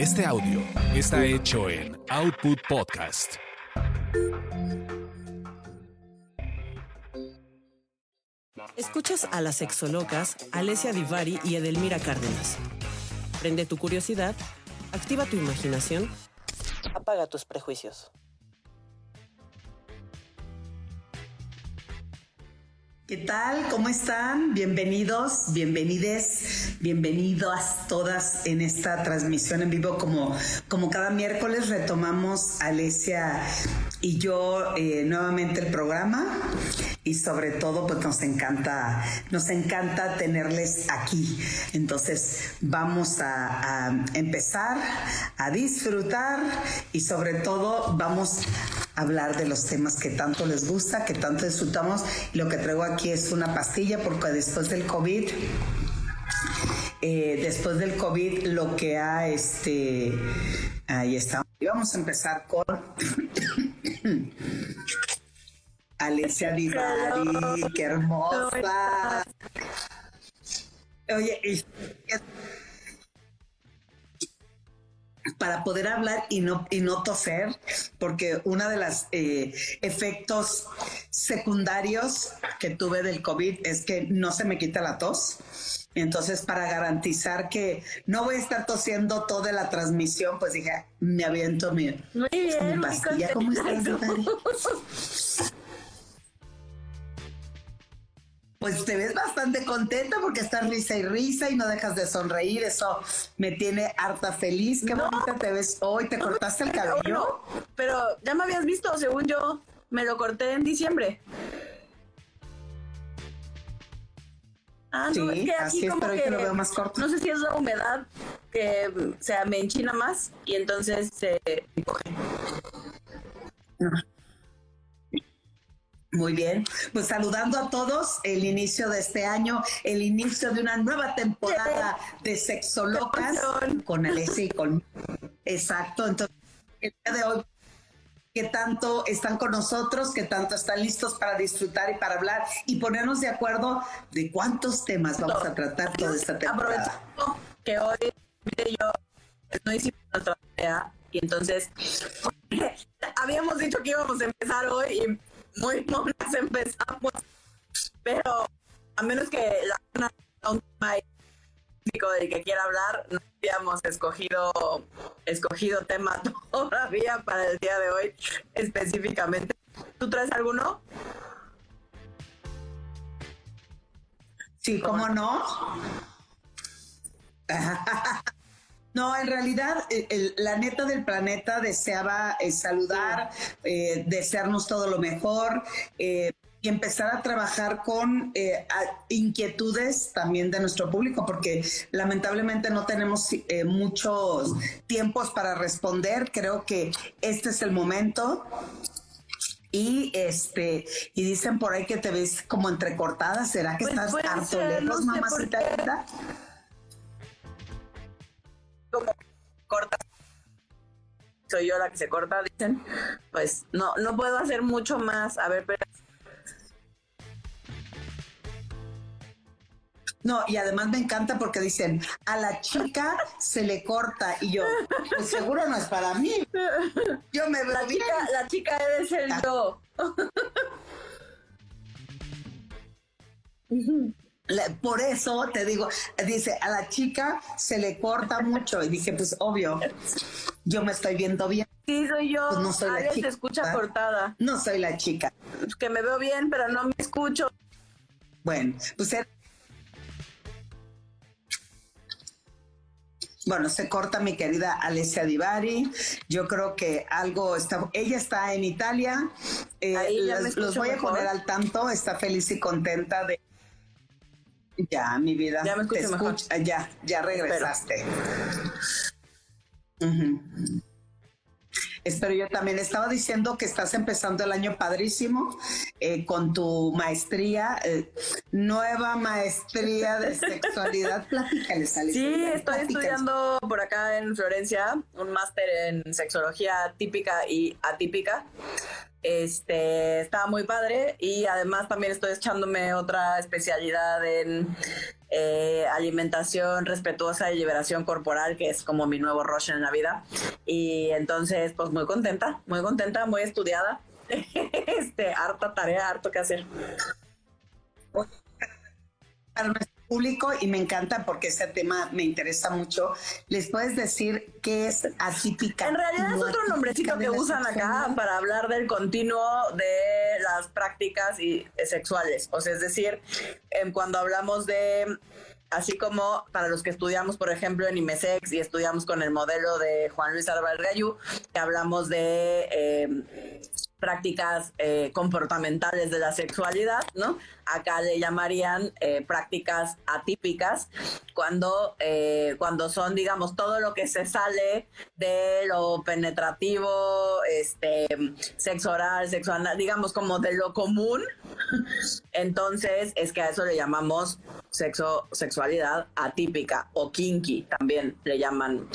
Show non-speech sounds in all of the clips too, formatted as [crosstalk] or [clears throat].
Este audio está hecho en Output Podcast. Escuchas a las sexolocas Alessia Divari y Edelmira Cárdenas. Prende tu curiosidad, activa tu imaginación, apaga tus prejuicios. ¿Qué tal? ¿Cómo están? Bienvenidos, bienvenides, bienvenidas todas en esta transmisión en vivo. Como, como cada miércoles retomamos Alesia y yo eh, nuevamente el programa y sobre todo pues nos encanta, nos encanta tenerles aquí. Entonces vamos a, a empezar a disfrutar y sobre todo vamos hablar de los temas que tanto les gusta, que tanto disfrutamos. Lo que traigo aquí es una pastilla porque después del COVID, eh, después del COVID, lo que ha, este, ahí está. Y vamos a empezar con [coughs] Alicia Divari, qué hermosa. Oye, para poder hablar y no, y no toser, porque uno de los efectos secundarios que tuve del COVID es que no se me quita la tos. Entonces, para garantizar que no voy a estar tosiendo toda la transmisión, pues dije, me aviento mi, Muy mi bien, muy pastilla. ¿Cómo estás? Pues te ves bastante contenta porque estás risa y risa y no dejas de sonreír. Eso me tiene harta feliz. Qué No. bonita te ves hoy. ¿Te cortaste el cabello? No, pero ya me habías visto, según yo, me lo corté en diciembre. Ah, no, Sí, es que así es, como pero que lo veo más corto. no sé si es la humedad que o sea, me enchina más y entonces se encoge. Muy bien. Pues saludando a todos el inicio de este año, el inicio de una nueva temporada de Sexolocas con Alessia y con [laughs] Exacto. Entonces, el día de hoy que tanto están con nosotros, que tanto están listos para disfrutar y para hablar y ponernos de acuerdo de cuántos temas vamos a tratar toda esta temporada. Aprovechando que hoy yo no hicimos nuestra tarea y entonces [laughs] habíamos dicho que íbamos a empezar hoy y muy monas empezamos, pero a menos que la un tema específico del que quiera hablar, no habíamos escogido escogido tema [laughs] todavía para el día de hoy específicamente. ¿Tú traes alguno? Sí, ¿cómo no? [laughs] No, en realidad, el- el- la neta del planeta deseaba eh, saludar, eh, desearnos todo lo mejor eh, empezar a trabajar con eh, a- inquietudes también de nuestro público, porque lamentablemente no tenemos eh, muchos tiempos para responder. Creo que este es el momento. Y este, y dicen por ahí que te ves como entrecortada. ¿Será que Pues estás harto ser, no lejos, sé por mamacita? como corta soy yo la que se corta dicen pues no no puedo hacer mucho más a ver pero No, y además me encanta porque dicen, a la chica se le corta. Y yo, pues seguro no es para mí. Yo me veo la bien. chica la chica debe ser yo La- Por eso te digo, dice, a la chica se le corta mucho. Y dije, pues obvio, yo me estoy viendo bien. sí soy yo Pues no soy la chica. escucha cortada No soy la chica. Pues que me veo bien pero no me escucho Bueno, pues er- Bueno, se corta mi querida Alessia Divari. Yo creo que algo está. Ella está en Italia. Eh, les- los voy a poner al tanto. Está feliz y contenta de. Ya, mi vida. Ya me escucho te mejor. Ya, ya regresaste. Espero yo también. Estaba diciendo que estás empezando el año padrísimo eh, con tu maestría, eh, nueva maestría de sexualidad. Platícales, sí estoy platícales. estudiando por acá en Florencia un máster en sexología típica y atípica Este, estaba muy padre y además también estoy echándome otra especialidad en eh, alimentación respetuosa y liberación corporal, que es como mi nuevo rush en la vida. Y entonces, pues muy contenta, muy contenta, muy estudiada. [laughs] este, harta tarea, harto que hacer público y me encanta porque ese tema me interesa mucho. ¿Les puedes decir qué es atípica? En realidad es otro nombrecito que usan acá para hablar del continuo de las prácticas y, eh, sexuales. O sea, es decir, cuando hablamos de así como para los que estudiamos, por ejemplo, en IMESEX y estudiamos con el modelo de Juan Luis Arbal Gayú, que hablamos de eh, prácticas eh, comportamentales de la sexualidad, ¿no? Acá le llamarían eh, prácticas atípicas, cuando, eh, cuando son, digamos, todo lo que se sale de lo penetrativo, este, sexo oral, sexo anal, digamos, como de lo común. Entonces, es que a eso le llamamos sexo, sexualidad atípica o kinky, también le llaman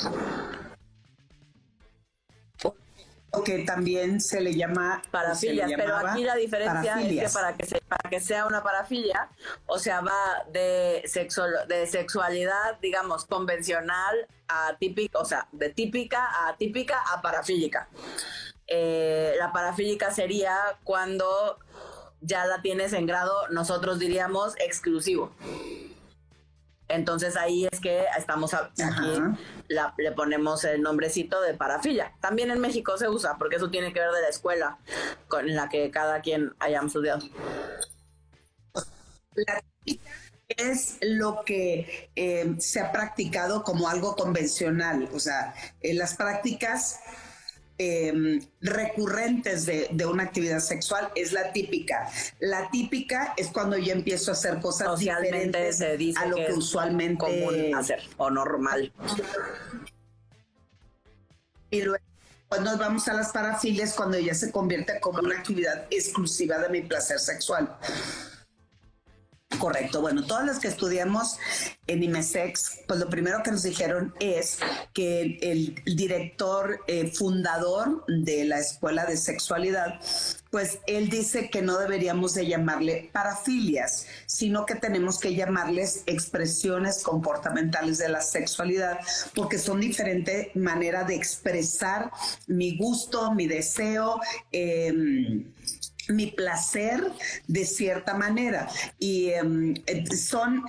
que también se le llama parafilias, pero aquí la diferencia es que para que, para que sea una parafilia, o sea, va de, sexo, de sexualidad, digamos, convencional a típica, o sea, de típica a atípica a parafílica. Eh, la parafílica sería cuando ya la tienes en grado, nosotros diríamos, exclusivo. Entonces ahí es que estamos aquí, le ponemos el nombrecito de parafilia. También en México se usa, porque eso tiene que ver de la escuela con la que cada quien hayamos estudiado. La es lo que eh, se ha practicado como algo convencional, o sea, en las prácticas Em, recurrentes de, una actividad sexual es la típica. La típica es cuando yo empiezo a hacer cosas diferentes a lo que, usualmente común hacer o normal. Y luego cuando nos vamos a las parafilias cuando ya se convierte como una actividad exclusiva de mi placer sexual. Correcto. Bueno, todas las que estudiamos en IMESEX, pues lo primero que nos dijeron es que el, director eh, fundador de la Escuela de Sexualidad, pues él dice que no deberíamos de llamarle parafilias, sino que tenemos que llamarles expresiones comportamentales de la sexualidad, porque son diferentes maneras de expresar mi gusto, mi deseo. Eh, mi placer de cierta manera. Y em, son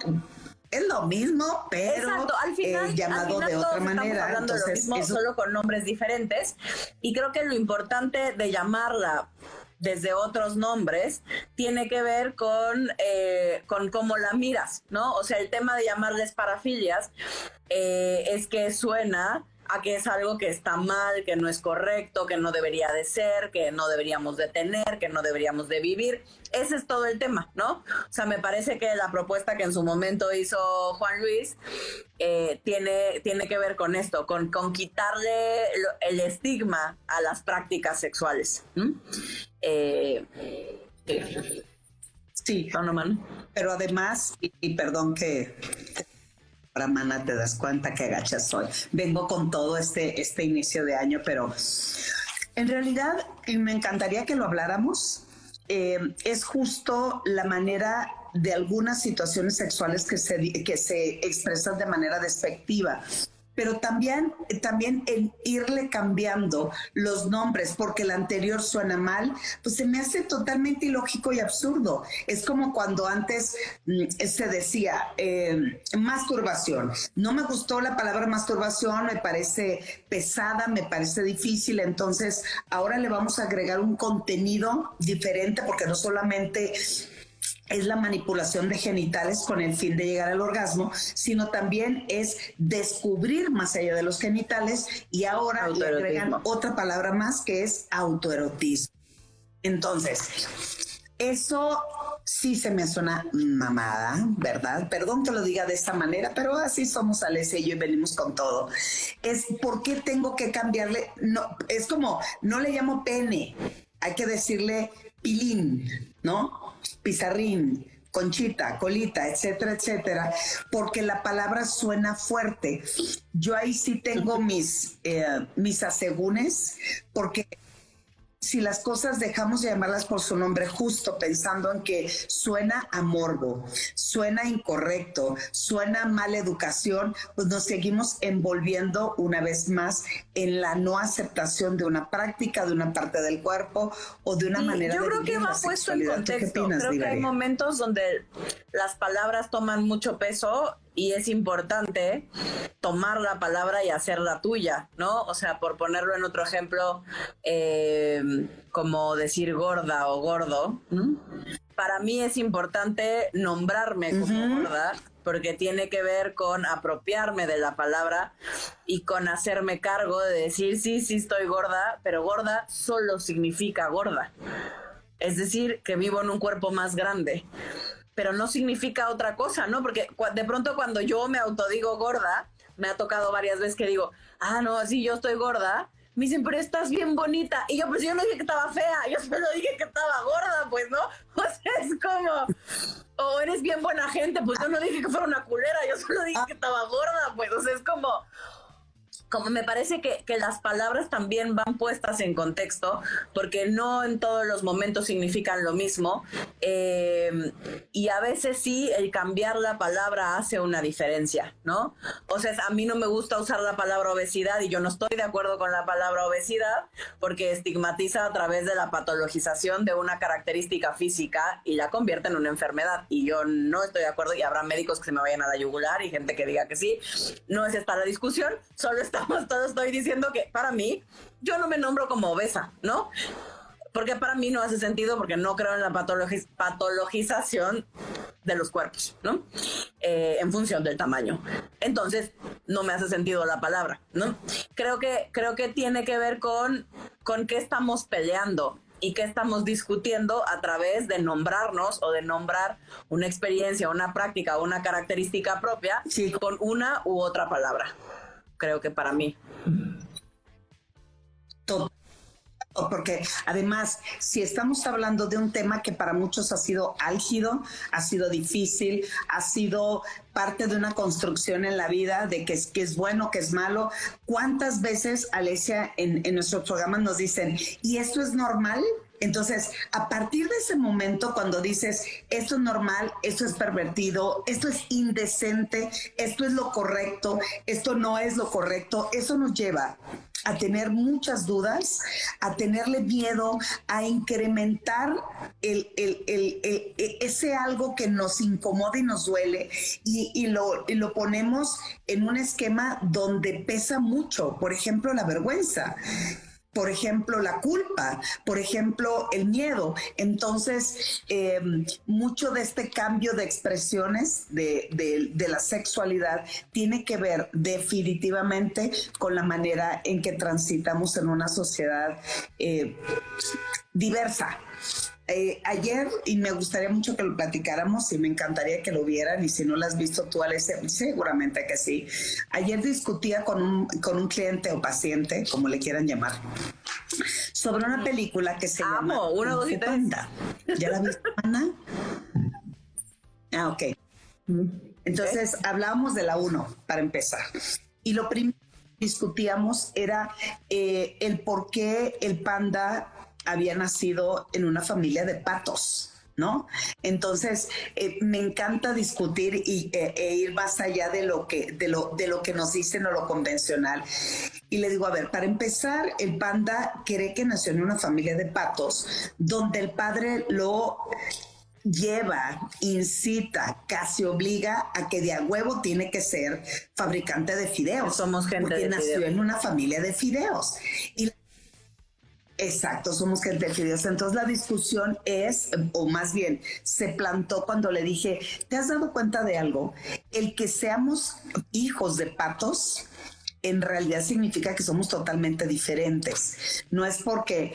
es lo mismo, pero al final, llamado de otra manera. Hablando lo mismo, solo con nombres diferentes. Y creo que lo importante de llamarla desde otros nombres tiene que ver con, eh, con cómo la miras, ¿no? O sea, el tema de llamarles parafilias eh, es que suena a que es algo que está mal, que no es correcto, que no debería de ser, que no deberíamos de tener, que no deberíamos de vivir. Ese es todo el tema, ¿no? O sea, me parece que la propuesta que en su momento hizo Juan Luis eh, tiene, tiene que ver con esto, con, con quitarle el estigma a las prácticas sexuales. Eh, sí, pero además, y perdón que mana te das cuenta que agacha soy. Vengo con todo este, este inicio de año, pero en realidad me encantaría que lo habláramos. Eh, es justo la manera de algunas situaciones sexuales que se, que se expresan de manera despectiva pero también, también el irle cambiando los nombres porque el anterior suena mal, pues se me hace totalmente ilógico y absurdo. Es como cuando antes mm, se decía em, masturbación. No me gustó la palabra masturbación, me parece pesada, me parece difícil, entonces ahora le vamos a agregar un contenido diferente porque no solamente es la manipulación de genitales con el fin de llegar al orgasmo, sino también es descubrir más allá de los genitales y ahora le agregan otra palabra más que es autoerotismo. Entonces, eso sí se me suena mamada, ¿verdad? Perdón que lo diga de esta manera, pero así somos Alessia y yo y venimos con todo. Es por qué tengo que cambiarle, no, es como, no le llamo pene, hay que decirle pilín, ¿no? Pizarrín, conchita, colita, etcétera, etcétera, porque la palabra suena fuerte. Yo ahí sí tengo mis, eh, mis asegúnes, porque si las cosas dejamos de llamarlas por su nombre justo, pensando en que suena a morbo, suena incorrecto, suena mala educación, pues nos seguimos envolviendo una vez más en la no aceptación de una práctica, de una parte del cuerpo o de una manera yo de creo que va puesto en contexto. creo que hay momentos donde las palabras toman mucho peso y es importante tomar la palabra y hacerla tuya, ¿no? O sea, por ponerlo en otro ejemplo, eh, como decir gorda o gordo, para mí es importante nombrarme como gorda porque tiene que ver con apropiarme de la palabra y con hacerme cargo de decir, sí, sí estoy gorda, pero gorda solo significa gorda. Es decir, que vivo en un cuerpo más grande pero no significa otra cosa, ¿no? Porque de pronto cuando yo me autodigo gorda, me ha tocado varias veces que digo, ah, no, sí, yo estoy gorda. Me dicen, pero estás bien bonita. Y yo, pues yo no dije que estaba fea, yo solo dije que estaba gorda, pues, ¿no? [laughs] O sea, es como, o eres bien buena gente, pues yo no dije que fuera una culera, yo solo dije que estaba gorda, pues, o sea, es como, como me parece que, las palabras también van puestas en contexto, porque no en todos los momentos significan lo mismo, eh, y a veces sí, el cambiar la palabra hace una diferencia, ¿no? O sea, a mí no me gusta usar la palabra obesidad y yo no estoy de acuerdo con la palabra obesidad porque estigmatiza a través de la patologización de una característica física y la convierte en una enfermedad, y yo no estoy de acuerdo, y habrá médicos que se me vayan a la yugular y gente que diga que sí, no es esta la discusión, solo está estamos todos, estoy diciendo que para mí, yo no me nombro como obesa, ¿no? Porque para mí no hace sentido porque no creo en la patologización de los cuerpos, ¿no? Eh, en función del tamaño. Entonces, no me hace sentido la palabra, ¿no? Creo que, creo que tiene que ver con, con qué estamos peleando y qué estamos discutiendo a través de nombrarnos o de nombrar una experiencia, una práctica, una característica propia con una u otra palabra creo que para mí. Todo. Porque además, si estamos hablando de un tema que para muchos ha sido álgido, ha sido difícil, ha sido parte de una construcción en la vida de que es, que es bueno, que es malo, ¿cuántas veces, Alesia, en, en nuestros programas nos dicen, ¿y esto es normal? Entonces, a partir de ese momento, cuando dices, esto es normal, esto es pervertido, esto es indecente, esto es lo correcto, esto no es lo correcto, eso nos lleva a tener muchas dudas, a tenerle miedo, a incrementar el, ese algo que nos incomoda y nos duele. Y, lo, y lo ponemos en un esquema donde pesa mucho, por ejemplo, la vergüenza por ejemplo, la culpa, por ejemplo, el miedo. Entonces, eh, mucho de este cambio de expresiones de, la sexualidad tiene que ver definitivamente con la manera en que transitamos en una sociedad eh, diversa. Eh, ayer, y me gustaría mucho que lo platicáramos y me encantaría que lo vieran, y si no lo has visto tú, Alessia, seguramente que sí. Ayer discutía con un, con un cliente o paciente, como le quieran llamar, sobre una película que se llama... Una, y ¿Ya la viste, Ana? Ah, ok. Entonces, hablábamos de la uno, para empezar. Y lo primero que discutíamos era eh, el por qué el panda había nacido en una familia de patos. ¿No? Entonces, eh, me encanta discutir y, e, e ir más allá de lo, que, de, lo, de lo que nos dicen o lo convencional. Y le digo, a ver, para empezar, el panda cree que nació en una familia de patos, donde el padre lo lleva, incita, casi obliga a que de a huevo tiene que ser fabricante de fideos. Somos gente porque nació en una familia de fideos. Y Exacto, somos gente de fideos. Entonces la discusión es, o más bien, se plantó cuando le dije, ¿te has dado cuenta de algo? El que seamos hijos de patos en realidad significa que somos totalmente diferentes. No es porque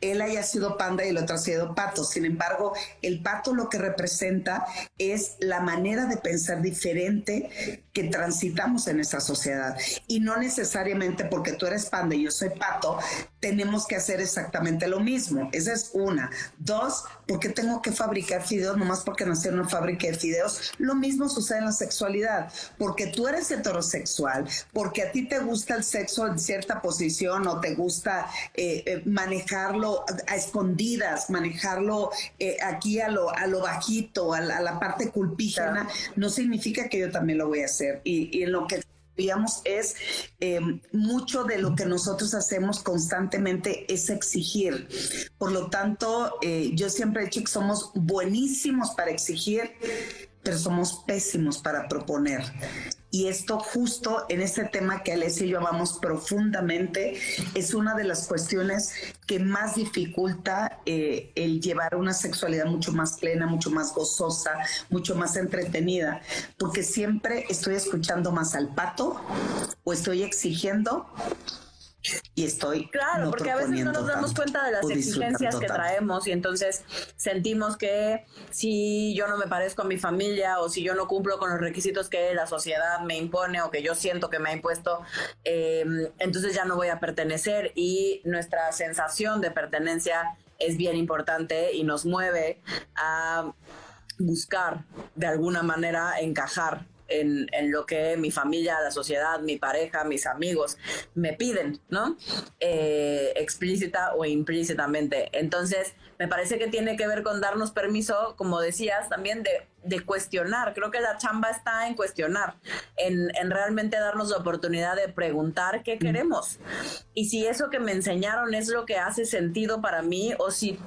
él haya sido panda y el otro ha sido pato. Sin embargo, el pato lo que representa es la manera de pensar diferente que transitamos en esta sociedad. Y no necesariamente porque tú eres panda y yo soy pato, tenemos que hacer exactamente lo mismo. Esa es una. Dos, ¿por qué tengo que fabricar fideos nomás porque nací en una fábrica de fideos? Lo mismo sucede en la sexualidad. Porque tú eres heterosexual, porque a ti te gusta el sexo en cierta posición o te gusta eh, eh, manejarlo manejarlo a escondidas, manejarlo eh, aquí a lo, a lo bajito, a la, parte culpígena, no significa que yo también lo voy a hacer. Y, en lo que digamos es em, mucho de lo que nosotros hacemos constantemente es exigir. Por lo tanto, eh, yo siempre he dicho que somos buenísimos para exigir, pero somos pésimos para proponer. Y esto justo en este tema que Alessia y yo amamos profundamente es una de las cuestiones que más dificulta eh, el llevar una sexualidad mucho más plena, mucho más gozosa, mucho más entretenida, porque siempre estoy escuchando más al pato o estoy exigiendo y estoy claro porque a veces no nos damos cuenta de las exigencias que traemos y entonces sentimos que si yo no me parezco a mi familia o si yo no cumplo con los requisitos que la sociedad me impone o que yo siento que me ha impuesto em, entonces ya no voy a pertenecer y nuestra sensación de pertenencia es bien importante y nos mueve a buscar de alguna manera encajar en, en, lo que mi familia, la sociedad, mi pareja, mis amigos me piden, ¿no? Eh, explícita o implícitamente. Entonces, me parece que tiene que ver con darnos permiso, como decías, también de de cuestionar. Creo que la chamba está en cuestionar, en, en, realmente darnos la oportunidad de preguntar qué queremos. Y si eso que me enseñaron es lo que hace sentido para mí, o si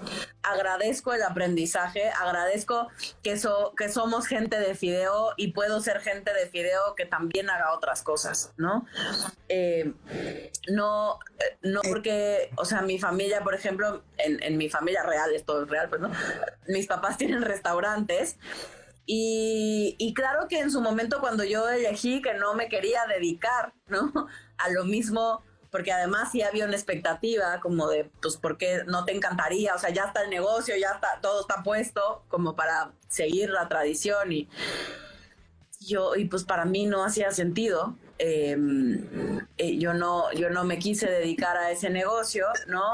agradezco el aprendizaje, agradezco que, so, que somos gente de fideo y puedo ser gente de fideo que también haga otras cosas, ¿no? Eh, no, eh, no porque, o sea, mi familia, por ejemplo, en, en mi familia real, esto es real, pues, ¿no? Mis papás tienen restaurantes y, claro que en su momento cuando yo elegí que no me quería dedicar, ¿no? [laughs] A lo mismo, porque además sí había una expectativa como de, pues, ¿por qué no te encantaría? O sea, ya está el negocio, ya está, todo está puesto como para seguir la tradición y yo, y pues para mí no hacía sentido. Em, eh, yo no yo no me quise dedicar a ese negocio no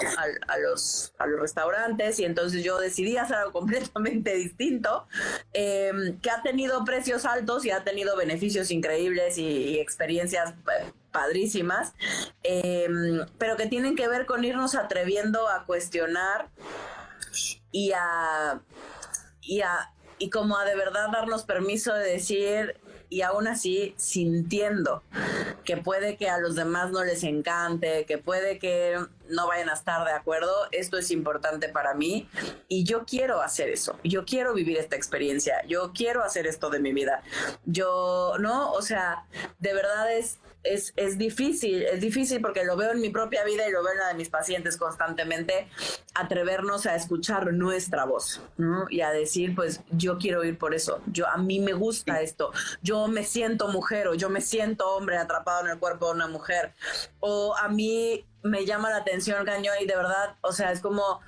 a, los a los restaurantes y entonces yo decidí hacer algo [laughs] completamente distinto em, que ha tenido precios altos y ha tenido beneficios increíbles y, experiencias eh, padrísimas em, pero que tienen que ver con irnos atreviendo a cuestionar y a y a y como a de verdad darnos permiso de decir y aún así sintiendo que puede que a los demás no les encante, que puede que no vayan a estar de acuerdo, esto es importante para mí y yo quiero hacer eso, yo quiero vivir esta experiencia, yo quiero hacer esto de mi vida. Yo, ¿no? O sea, de verdad es es, es, difícil, es difícil porque lo veo en mi propia vida y lo veo en la de mis pacientes constantemente, atrevernos a escuchar nuestra voz, ¿no? Y a decir, pues yo quiero ir por eso, yo a mí me gusta esto, yo me siento mujer o yo me siento hombre atrapado en el cuerpo de una mujer, o a mí me llama la atención cañón y de verdad, o sea, es como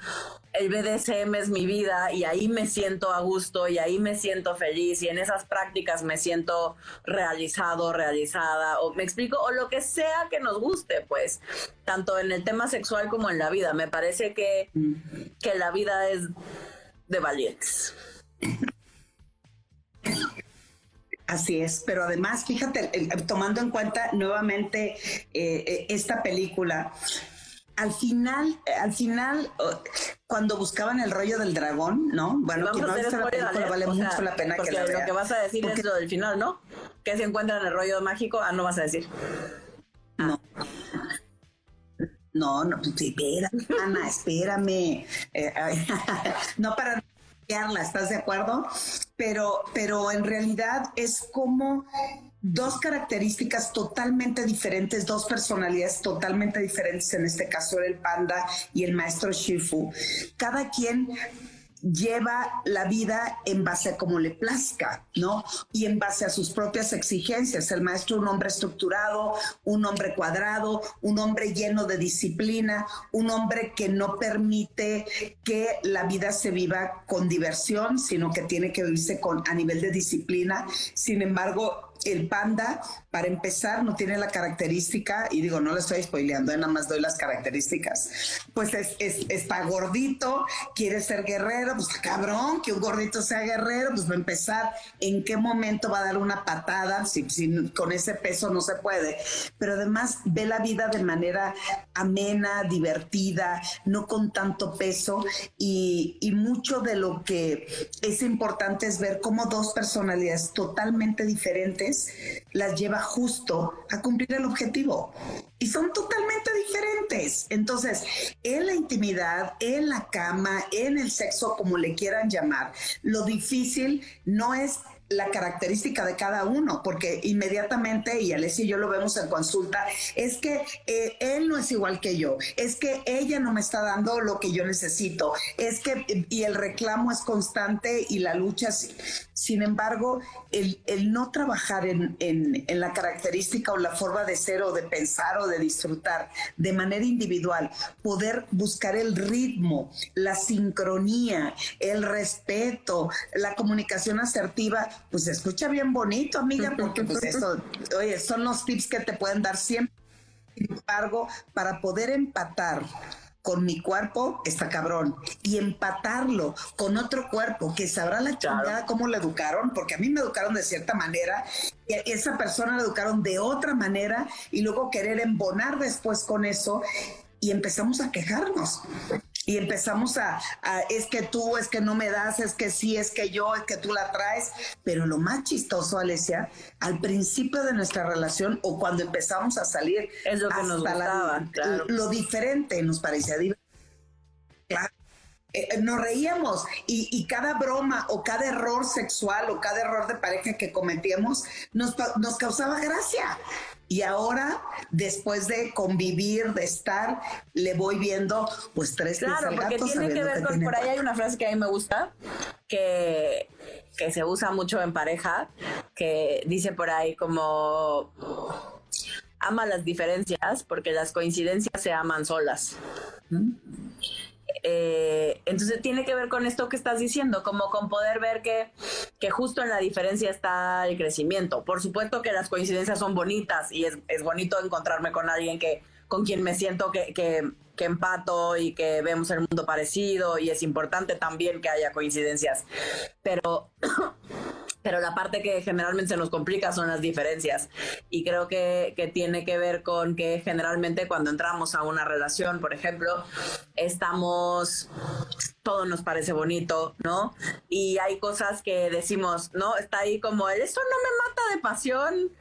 el BDSM es mi vida y ahí me siento a gusto y ahí me siento feliz y en esas prácticas me siento realizado, realizada o me explico o lo que sea que nos guste, pues, tanto en el tema sexual como en la vida. Me parece que, que la vida es de valientes. Así es, pero además, fíjate, tomando en cuenta nuevamente eh, eh, esta película, al final, al final, cuando buscaban el rollo del dragón, ¿no? Bueno, que no visto la película vale mucho la pena que la vea. Lo que vas a decir es lo del final, ¿no? Que se encuentran el rollo mágico, ah, no vas a decir. No. No, no, pues, espérame, Ana, espérame. Eh, [laughs] no para ¿estás de acuerdo? Pero, pero en realidad es como dos características totalmente diferentes, dos personalidades totalmente diferentes, en este caso el panda y el maestro Shifu. Cada quien lleva la vida en base a cómo le plazca, ¿no? Y en base a sus propias exigencias. El maestro, un hombre estructurado, un hombre cuadrado, un hombre lleno de disciplina, un hombre que no permite que la vida se viva con diversión, sino que tiene que vivirse con, a nivel de disciplina. Sin embargo, el panda, para empezar, no tiene la característica, y digo, no le estoy spoileando, eh, nada más doy las características. Pues es, está gordito, quiere ser guerrero, pues cabrón, que un gordito sea guerrero, pues va a empezar. ¿En qué momento va a dar una patada? Si, con ese peso no se puede. Pero además ve la vida de manera amena, divertida, no con tanto peso. Y, y mucho de lo que es importante es ver cómo dos personalidades totalmente diferentes las lleva justo a cumplir el objetivo. Y son totalmente diferentes. Entonces, en la intimidad, en la cama, en el sexo, como le quieran llamar, lo difícil no es la característica de cada uno, porque inmediatamente, y Alessia y yo lo vemos en consulta, es que eh, él no es igual que yo, es que ella no me está dando lo que yo necesito, es que, y el reclamo es constante y la lucha, sin embargo, el, no trabajar en, en, en la característica o la forma de ser o de pensar o de disfrutar de manera individual, poder buscar el ritmo, la sincronía, el respeto, la comunicación asertiva, pues se escucha bien bonito, amiga, porque pues eso, oye, son los tips que te pueden dar siempre. Sin embargo, para poder empatar con mi cuerpo está cabrón. Y empatarlo con otro cuerpo que sabrá la chingada cómo le educaron, porque a mí me educaron de cierta manera y a esa persona la educaron de otra manera y luego querer embonar después con eso y empezamos a quejarnos y empezamos a, es que tú, es que no me das, es que sí, es que yo, es que tú la traes. Pero lo más chistoso, Alesia, al principio de nuestra relación o cuando empezamos a salir, es lo que nos gustaba, claro. lo diferente nos parecía divertido. Claro. Eh, eh, nos reíamos y, y, cada broma o cada error sexual o cada error de pareja que cometíamos nos, nos causaba gracia. Y ahora, después de convivir, de estar, le voy viendo pues tres Claro, porque tiene que ver con, por ahí hay una frase que a mí me gusta, que, que se usa mucho en pareja, que dice por ahí como ama las diferencias porque las coincidencias se aman solas. ¿Mm? Eh, entonces tiene que ver con esto que estás diciendo, como con poder ver que, que justo en la diferencia está el crecimiento. Por supuesto que las coincidencias son bonitas y es, es bonito encontrarme con alguien que con quien me siento que, que, que, empato y que vemos el mundo parecido y es importante también que haya coincidencias. Pero [clears throat] pero la parte que generalmente se nos complica son las diferencias. Y creo que, que, tiene que ver con que generalmente cuando entramos a una relación, por ejemplo, estamos, todo nos parece bonito, ¿no? Y hay cosas que decimos, ¿no? Está ahí como, eso no me mata de pasión.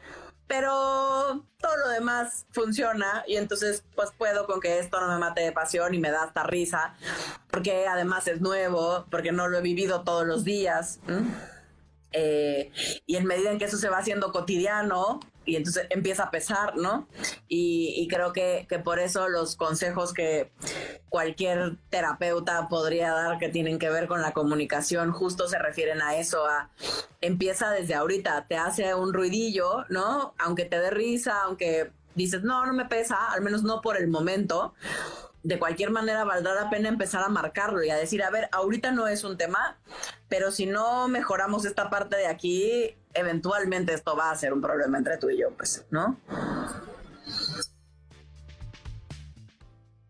Pero todo lo demás funciona y entonces pues puedo con que esto no me mate de pasión y me da hasta risa, porque además es nuevo, porque no lo he vivido todos los días. Eh, y en medida en que eso se va haciendo cotidiano, y entonces empieza a pesar, ¿no? Y, creo que, que, por eso los consejos que cualquier terapeuta podría dar que tienen que ver con la comunicación justo se refieren a eso, a empieza desde ahorita, te hace un ruidillo, ¿no? Aunque te dé risa, aunque dices, no, no me pesa, al menos no por el momento de cualquier manera valdrá la pena empezar a marcarlo y a decir, a ver, ahorita no es un tema, pero si no mejoramos esta parte de aquí, eventualmente esto va a ser un problema entre tú y yo, pues, ¿no?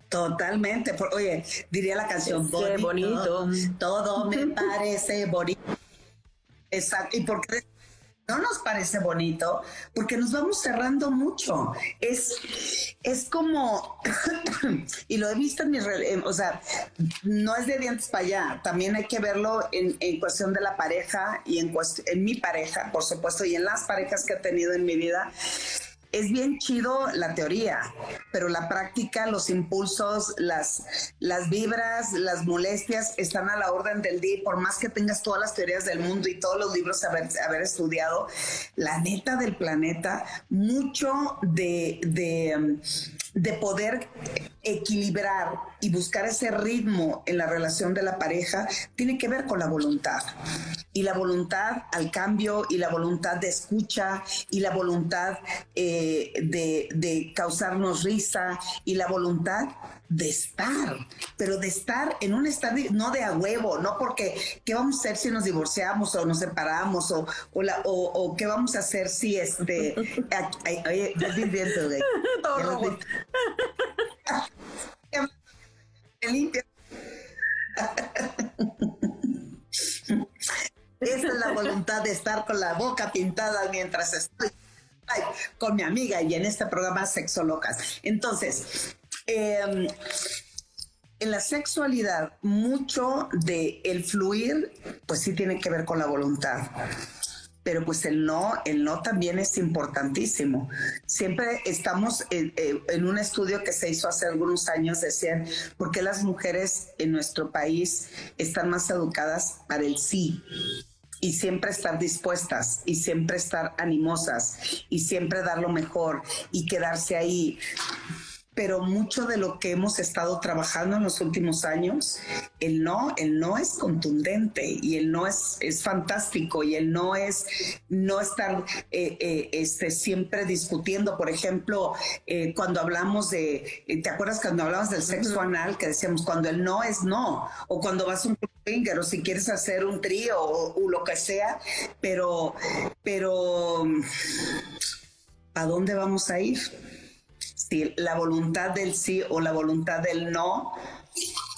Totalmente. Oye, diría la canción, bonito, bonito. Todo me parece bonito. Exacto. ¿Y por qué no nos parece bonito porque nos vamos cerrando mucho. Es, es como, [laughs] y lo he visto en mis, o sea, no es de dientes para allá, también hay que verlo en, en cuestión de la pareja y en, en mi pareja, por supuesto, y en las parejas que he tenido en mi vida es bien chido la teoría, pero la práctica, los impulsos, las, las vibras, las molestias están a la orden del día. Por más que tengas todas las teorías del mundo y todos los libros haber, haber estudiado, la neta del planeta, mucho de, de, de poder equilibrar y buscar ese ritmo en la relación de la pareja tiene que ver con la voluntad. Y la voluntad al cambio y la voluntad de escucha y la voluntad eh, de, de causarnos risa y la voluntad de estar, pero de estar en un estado no de a huevo, no porque qué vamos a hacer si nos divorciamos o nos separamos o, o, la, o, qué vamos a hacer si este... [laughs] Oye, ya estoy viendo, güey. Todo Esa es la voluntad de estar con la boca pintada mientras estoy con mi amiga y en este programa Sexo Locas. Entonces, em, en la sexualidad, mucho de el fluir, pues sí tiene que ver con la voluntad pero pues el no, el no también es importantísimo. Siempre estamos en, un estudio que se hizo hace algunos años, decían, ¿por qué las mujeres en nuestro país están más educadas para el sí? y siempre estar dispuestas y siempre estar animosas y siempre dar lo mejor y quedarse ahí pero mucho de lo que hemos estado trabajando en los últimos años, el no, el no es contundente y el no es, es fantástico y el no es no estar eh, eh, este, siempre discutiendo. Por ejemplo, eh, cuando hablamos de, ¿te acuerdas cuando hablamos del sexo anal? Que decíamos, cuando el no es no, o cuando vas a un finger, o si quieres hacer un trío o, lo que sea, pero, pero, ¿a dónde vamos a ir? La voluntad del sí o la voluntad del no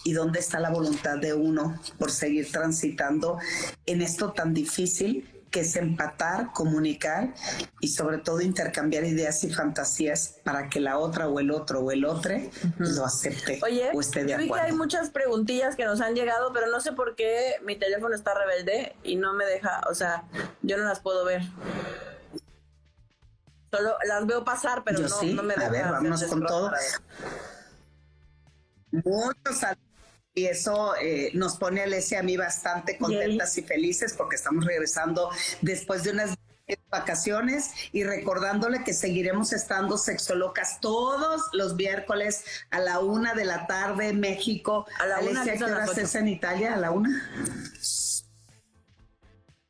y dónde está la voluntad de uno por seguir transitando en esto tan difícil que es empatar, comunicar y sobre todo intercambiar ideas y fantasías para que la otra o el otro o el otro lo acepte Oye, o esté de vi que hay muchas preguntillas que nos han llegado, pero no sé por qué mi teléfono está rebelde y no me deja, o sea, yo no las puedo ver. Solo las veo pasar, pero no, no, me A ver, vámonos con todo. Muchos y eso eh, nos pone a Alesia a mí bastante contentas y felices porque estamos regresando después de unas vacaciones y recordándole que seguiremos estando sexolocas todos los miércoles a la una de la tarde en México. A la Alesia, ¿qué horas es en Italia? ¿A la una?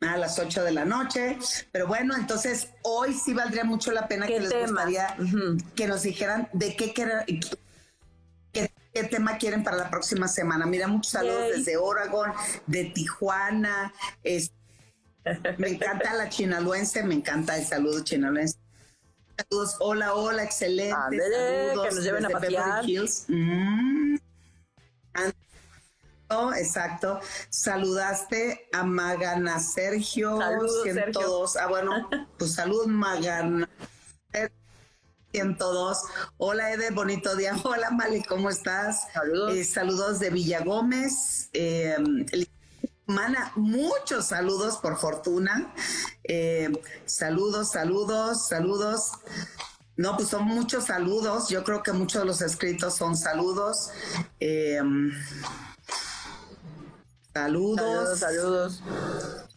A las 8 de la noche. Pero bueno, entonces hoy sí valdría mucho la pena que les gustaría que nos dijeran de qué, qué, qué, tema quieren para la próxima semana. Mira, muchos saludos desde Oregon, de Tijuana. me encanta la chinaluense, me encanta el saludo chinaluense. Saludos, hola, hola, excelente. saludos que nos lleven a pasear. Mm exacto. Saludaste a Magana Sergio. Saludos, 102. Ah, bueno, [laughs] pues salud, Magana. 102. Hola, Ede, bonito día. [laughs] Hola, Mali, ¿cómo estás? Saludos. Eh, saludos de Villa Gómez. Eh, Mana, muchos saludos por fortuna. Eh, saludos, saludos, saludos. No, pues son muchos saludos. Yo creo que muchos de los escritos son saludos. Eh, Saludos. Saludos,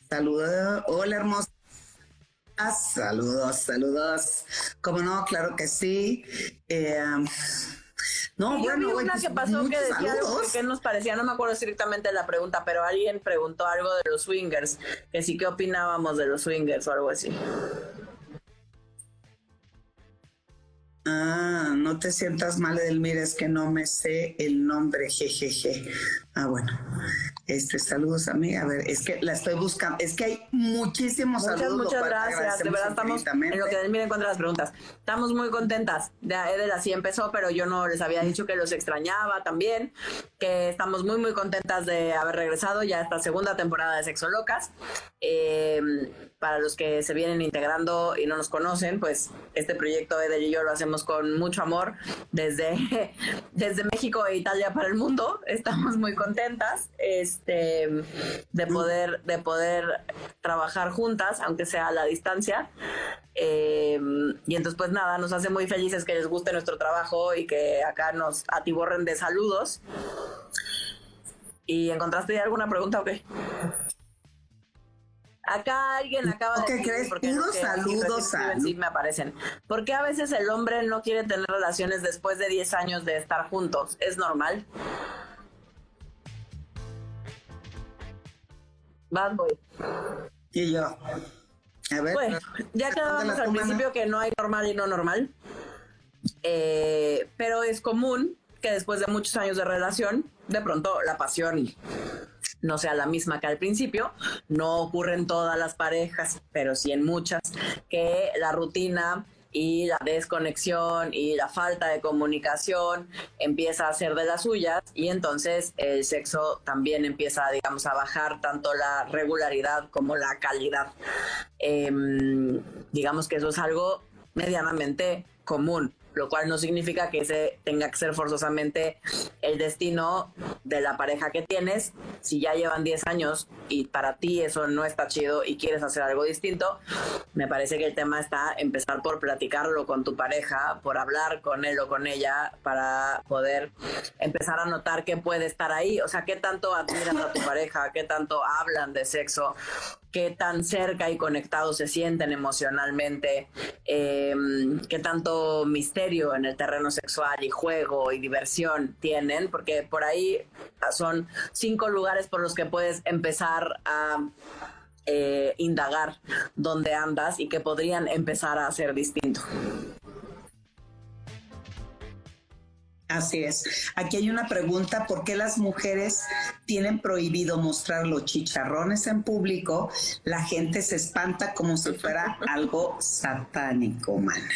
saludos. Hola, hermosa. Saludos, saludos. Como no, claro que sí. Eh, no, bueno, vi una que pasó que decía algo que nos parecía, no me acuerdo estrictamente la pregunta, pero alguien preguntó algo de los swingers, que sí que opinábamos de los swingers o algo así. Ah, no te sientas mal, Edelmira, es que no me sé el nombre, jejeje. Ah, bueno. Este, saludos a mí. A ver, es que la estoy buscando. Es que hay muchísimos muchas, saludos. Muchas gracias. De verdad estamos en lo que Edelmira encuentra las preguntas. Estamos muy contentas. De Edel así empezó, pero yo no les había dicho que los extrañaba también. Que estamos muy, muy contentas de haber regresado ya a esta segunda temporada de Sexo Locas. Eh, para los que se vienen integrando y no nos conocen, pues este proyecto Eder y yo lo hacemos con mucho amor desde, [laughs] desde México e Italia para el mundo. Estamos muy contentas este, de, poder, de poder trabajar juntas, aunque sea a la distancia. Eh, y entonces, pues nada, nos hace muy felices que les guste nuestro trabajo y que acá nos atiborren de saludos. ¿Y encontraste ya alguna pregunta o qué? Acá alguien acaba de ¿Qué decir, crees? porque Puros saludos, escriben sí me aparecen. ¿Por qué a veces el hombre no quiere tener relaciones después de 10 años de estar juntos? ¿Es normal? Bad boy. Y yo. A ver. Bueno, ya quedábamos la al principio que no hay normal y no normal. Eh, pero es común que después de muchos años de relación, de pronto la pasión no sea la misma que al principio. No ocurre en todas las parejas, pero sí en muchas, que la rutina y la desconexión y la falta de comunicación empieza a ser de las suyas y entonces el sexo también empieza, digamos, a bajar tanto la regularidad como la calidad. Em, digamos que eso es algo medianamente común lo cual no significa que ese tenga que ser forzosamente el destino de la pareja que tienes. Si ya llevan 10 años y para ti eso no está chido y quieres hacer algo distinto, me parece que el tema está empezar por platicarlo con tu pareja, por hablar con él o con ella para poder empezar a notar que puede estar ahí. O sea, qué tanto admiras a tu pareja, qué tanto hablan de sexo, qué tan cerca y conectados se sienten emocionalmente, eh, qué tanto misterio en el terreno sexual y juego y diversión tienen, porque por ahí son cinco lugares por los que puedes empezar a eh, indagar dónde andas y que podrían empezar a ser distinto. Así es. Aquí hay una pregunta, ¿por qué las mujeres tienen prohibido mostrar los chicharrones en público? La gente se espanta como si fuera algo satánico, mana.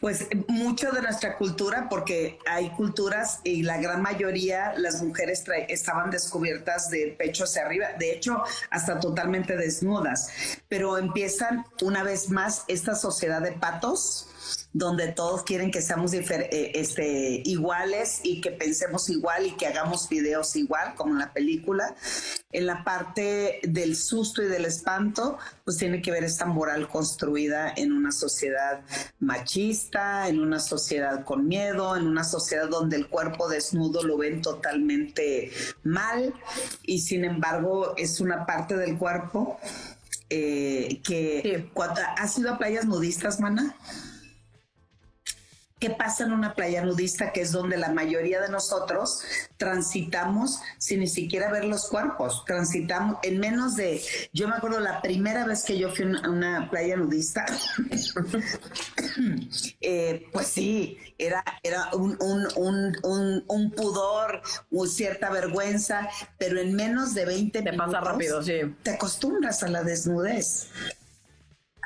Pues mucho de nuestra cultura, porque hay culturas y la gran mayoría, las mujeres estaban descubiertas de pecho hacia arriba, de hecho, hasta totalmente desnudas. Pero empiezan una vez más esta sociedad de patos, donde todos quieren que seamos eh, este, iguales y que pensemos igual y que hagamos videos igual, como en la película. En la parte del susto y del espanto, pues tiene que ver esta moral construida en una sociedad machista, en una sociedad con miedo, en una sociedad donde el cuerpo desnudo lo ven totalmente mal y sin embargo es una parte del cuerpo eh, que... ¿Has ido a playas nudistas, Mana? ¿Qué pasa en una playa nudista que es donde la mayoría de nosotros transitamos sin ni siquiera ver los cuerpos? Transitamos en menos de, yo me acuerdo la primera vez que yo fui a una playa nudista, [coughs] eh, pues sí, era, era un, un, pudor, cierta vergüenza, pero en menos de 20 te pasa rápido, sí. Te acostumbras a la desnudez.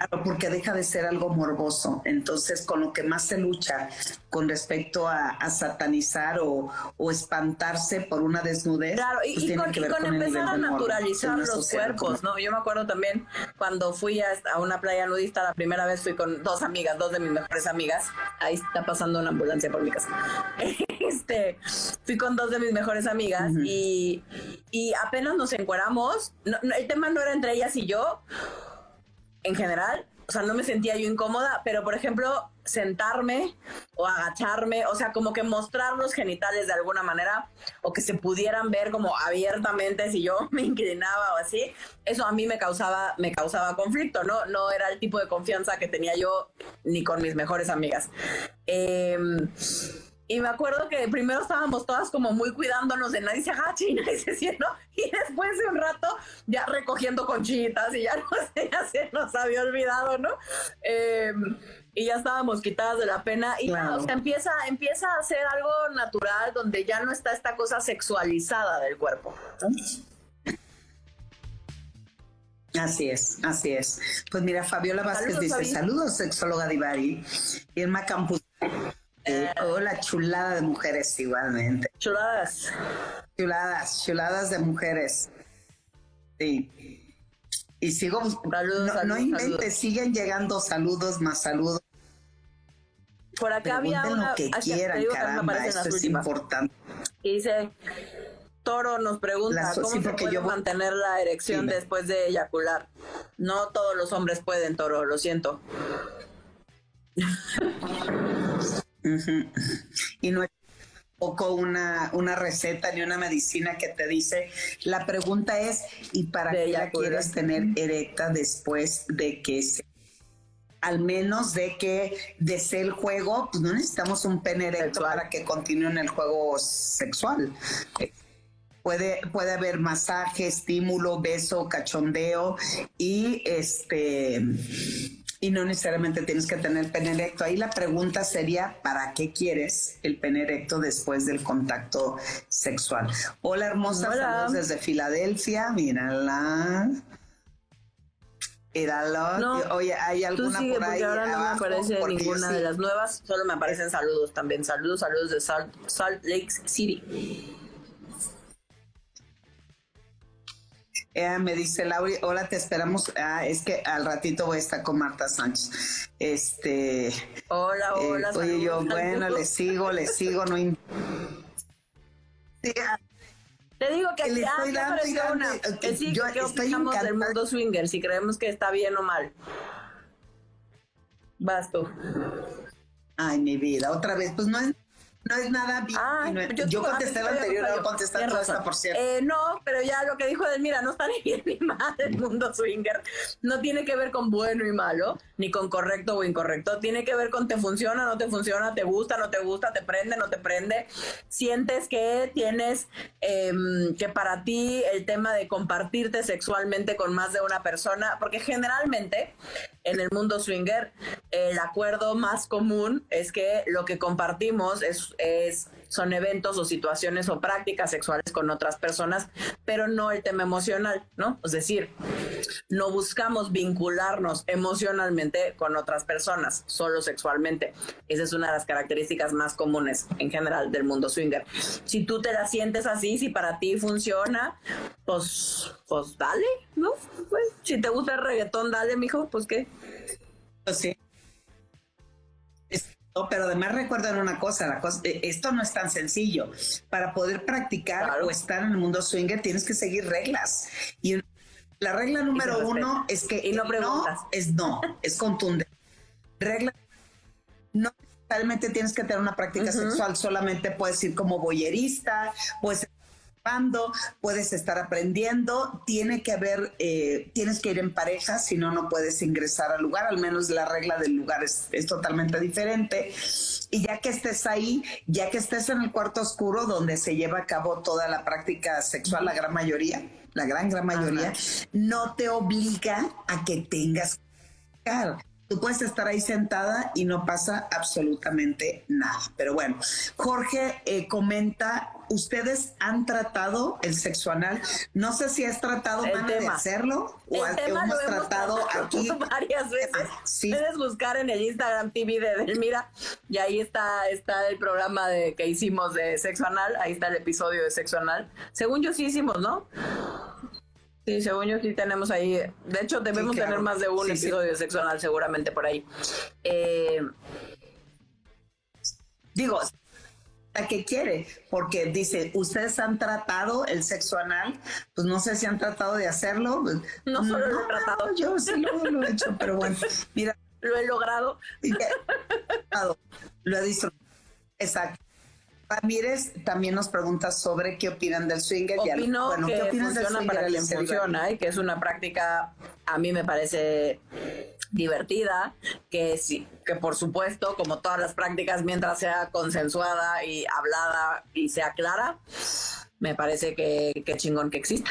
Claro, porque deja de ser algo morboso. Entonces, con lo que más se lucha con respecto a, satanizar o, espantarse por una desnudez. Claro, y, pues con, empezar a naturalizar los cuerpos, ¿no? Yo me acuerdo también cuando fui a, una playa nudista, la primera vez fui con dos amigas, dos de mis mejores amigas. Ahí está pasando una ambulancia por mi casa. [laughs] Este, fui con dos de mis mejores amigas y, apenas nos encueramos. el tema no era entre ellas y yo en general, o sea, no me sentía yo incómoda, pero por ejemplo, sentarme o agacharme, o sea, como que mostrar los genitales de alguna manera o que se pudieran ver como abiertamente si yo [laughs] me inclinaba o así, eso a mí me causaba me causaba conflicto, ¿no? No era el tipo de confianza que tenía yo ni con mis mejores amigas. Eh, y me acuerdo que primero estábamos todas como muy cuidándonos de nadie se agache y nadie se siente, [laughs] Y después de un rato ya recogiendo conchitas y ya [laughs] no sé, ya se nos había olvidado, ¿no? Em, y ya estábamos quitadas de la pena. Y claro. o sea, empieza, empieza a ser algo natural donde ya no está esta cosa sexualizada del cuerpo. Así es, así es. Pues mira, Fabiola Vázquez dice, saludos, sexóloga Divari. Irma Campus eh, hola, chulada de mujeres igualmente. Chuladas. Chuladas, chuladas de mujeres. Sí. Y sigo, no, no inventes, siguen llegando saludos más saludos. Por acá había una, lo que quieran, caramba, esto es importante. Y dice, Toro nos pregunta, ¿cómo se puede mantener la erección después de eyacular? No todos los hombres pueden, Toro, lo siento. [laughs] Y poco una, una receta ni una medicina que te dice. La pregunta es, ¿y para qué la quieres tener erecta después de que se al menos de que desee el juego, pues no necesitamos un pene erecto para que continúe en el juego sexual. Puede, puede haber masaje, estímulo, beso, cachondeo y este y no necesariamente tienes que tener pene erecto. Ahí la pregunta sería, ¿para qué quieres el pene erecto después del contacto sexual? Hola hermosa, saludos desde Filadelfia, mírala. Míralo. Oye, ¿hay alguna tú sigue, por ahí ahora no me aparece ninguna de las nuevas, solo me aparecen saludos también. Saludos, saludos de Salt, Salt Lake City. Me dice Lauri, hola, te esperamos. Ah, es que al ratito voy a estar con Marta Sánchez. Este. Hola, eh, hola. oye, yo, bueno, le sigo, le sigo, no. Te digo que le estoy dando una. Que sí, yo ¿qué opinamos del mundo swinger? Si creemos que está bien o mal. Vas tú. Ay, mi vida, otra vez, pues no es no es nada bien. Ah, yo, contesté la anterior, no contesté esta, por cierto. Eh, no, pero ya lo que dijo Mira, no está [laughs] ni bien ni mal el mundo swinger. No tiene que ver con bueno y malo, ni con correcto o incorrecto. Tiene que ver con te funciona, no te funciona, te gusta, no te gusta, te prende, no te prende. Sientes que tienes, em, que para ti el tema de compartirte sexualmente con más de una persona, porque generalmente en el mundo swinger el acuerdo más común es que lo que compartimos es es, son eventos o situaciones o prácticas sexuales con otras personas, pero no el tema emocional, ¿no? Es decir, no buscamos vincularnos emocionalmente con otras personas, solo sexualmente. Esa es una de las características más comunes en general del mundo swinger. Si tú te la sientes así, si para ti funciona, pues, pues dale, ¿no? Pues, si te gusta el reggaetón, dale, mijo, pues qué. Pues sí pero además recuerden una cosa, la cosa, eh, esto no es tan sencillo. Para poder practicar o estar en el mundo swinger tienes que seguir reglas. Y la regla número uno es que y no, es no, es contundente. Regla no necesariamente tienes que tener una práctica sexual, solamente puedes ir como boyerista, puedes puedes estar aprendiendo, tiene que haber, eh, tienes que ir en pareja, si no, no puedes ingresar al lugar, al menos la regla del lugar es, es, totalmente diferente. Y ya que estés ahí, ya que estés en el cuarto oscuro donde se lleva a cabo toda la práctica sexual, la gran mayoría, la gran, gran mayoría, no te obliga a que tengas que Tú puedes estar ahí sentada y no pasa absolutamente nada. Pero bueno, Jorge eh, comenta, ¿ustedes han tratado el sexo anal? No sé si has tratado de hacerlo o hemos, tratado aquí [laughs] varias veces. Ah, Puedes buscar en el Instagram TV de Delmira y ahí está, está el programa de, que hicimos de sexo anal, ahí está el episodio de sexo anal. Según yo sí hicimos, ¿no? Sí, según yo sí tenemos ahí. De hecho, debemos tener más de un episodio sexual seguramente por ahí. Eh, digo, ¿a qué quiere? Porque dice, ¿ustedes han tratado el sexo anal? Pues no sé si han tratado de hacerlo. No solo lo he tratado. Yo sí lo, he hecho, pero bueno, mira. [laughs] Lo he logrado. [laughs] Lo he disfrutado. Exacto. Ramírez también nos pregunta sobre qué opinan del swinger. Opino bueno, que ¿qué opinas funciona para quien funciona y que es una práctica, a mí me parece divertida, que sí, que por supuesto, como todas las prácticas, mientras sea consensuada y hablada y sea clara, me parece que, que chingón que exista.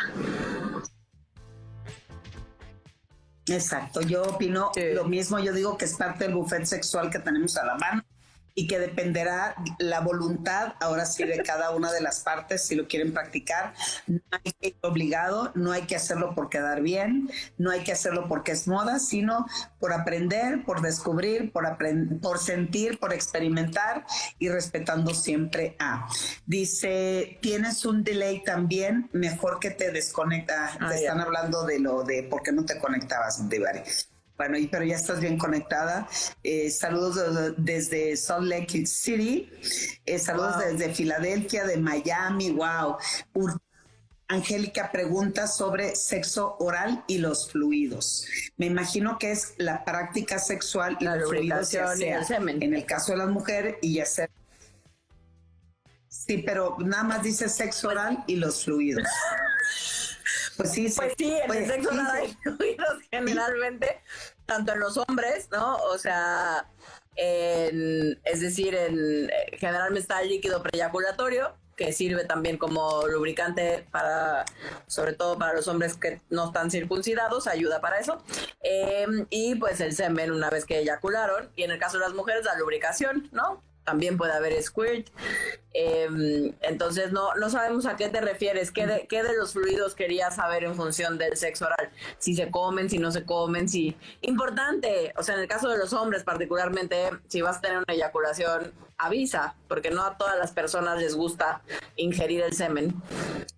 Exacto, yo opino lo mismo, yo digo que es parte del buffet sexual que tenemos a la mano y que dependerá la voluntad, ahora sí, de cada una de las partes si lo quieren practicar. No hay que ir obligado, no hay que hacerlo por quedar bien, no hay que hacerlo porque es moda, sino por aprender, por descubrir, por, por sentir, por experimentar y respetando siempre a. Dice, tienes un delay también, mejor que te desconecta. Ah, te están hablando de lo de por qué no te conectabas, Divari. Bueno, pero ya estás bien conectada. Eh, saludos desde Salt Lake City. Eh, saludos desde Filadelfia, de Miami. Wow. Angélica pregunta sobre sexo oral y los fluidos. Me imagino que es la práctica sexual y la los fluidos, ya sea en el caso de las mujeres y ya sea Sí, pero nada más dice sexo oral y los fluidos. [laughs] Pues sí, pues sí, en el sexo oral hay [laughs] fluidos generalmente, tanto en los hombres, ¿no? O sea, es decir, en, generalmente está el líquido preyaculatorio, que sirve también como lubricante para, sobre todo para los hombres que no están circuncidados, ayuda para eso. Em, y pues el semen una vez que eyacularon, y en el caso de las mujeres la lubricación, ¿no? También puede haber squirt. Em, entonces no, no sabemos a qué te refieres, ¿Qué de, qué de los fluidos querías saber en función del sexo oral, si se comen, si no se comen, si... Importante, o sea, en el caso de los hombres particularmente, si vas a tener una eyaculación, avisa, porque no a todas las personas les gusta ingerir el semen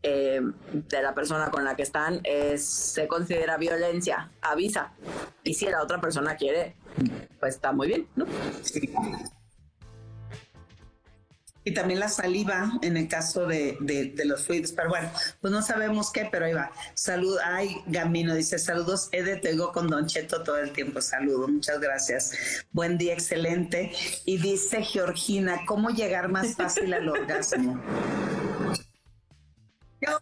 em, de la persona con la que están, es, se considera violencia, avisa. Y si la otra persona quiere, pues está muy bien, ¿no? Y también la saliva en el caso de, los fluidos. Pero bueno, pues no sabemos qué, pero ahí va. Salud, ay, Gamino dice, saludos, Ede, te digo con Don Cheto todo el tiempo. Saludos, muchas gracias. Buen día, excelente. Y dice Georgina, ¿cómo llegar más fácil al orgasmo? Yo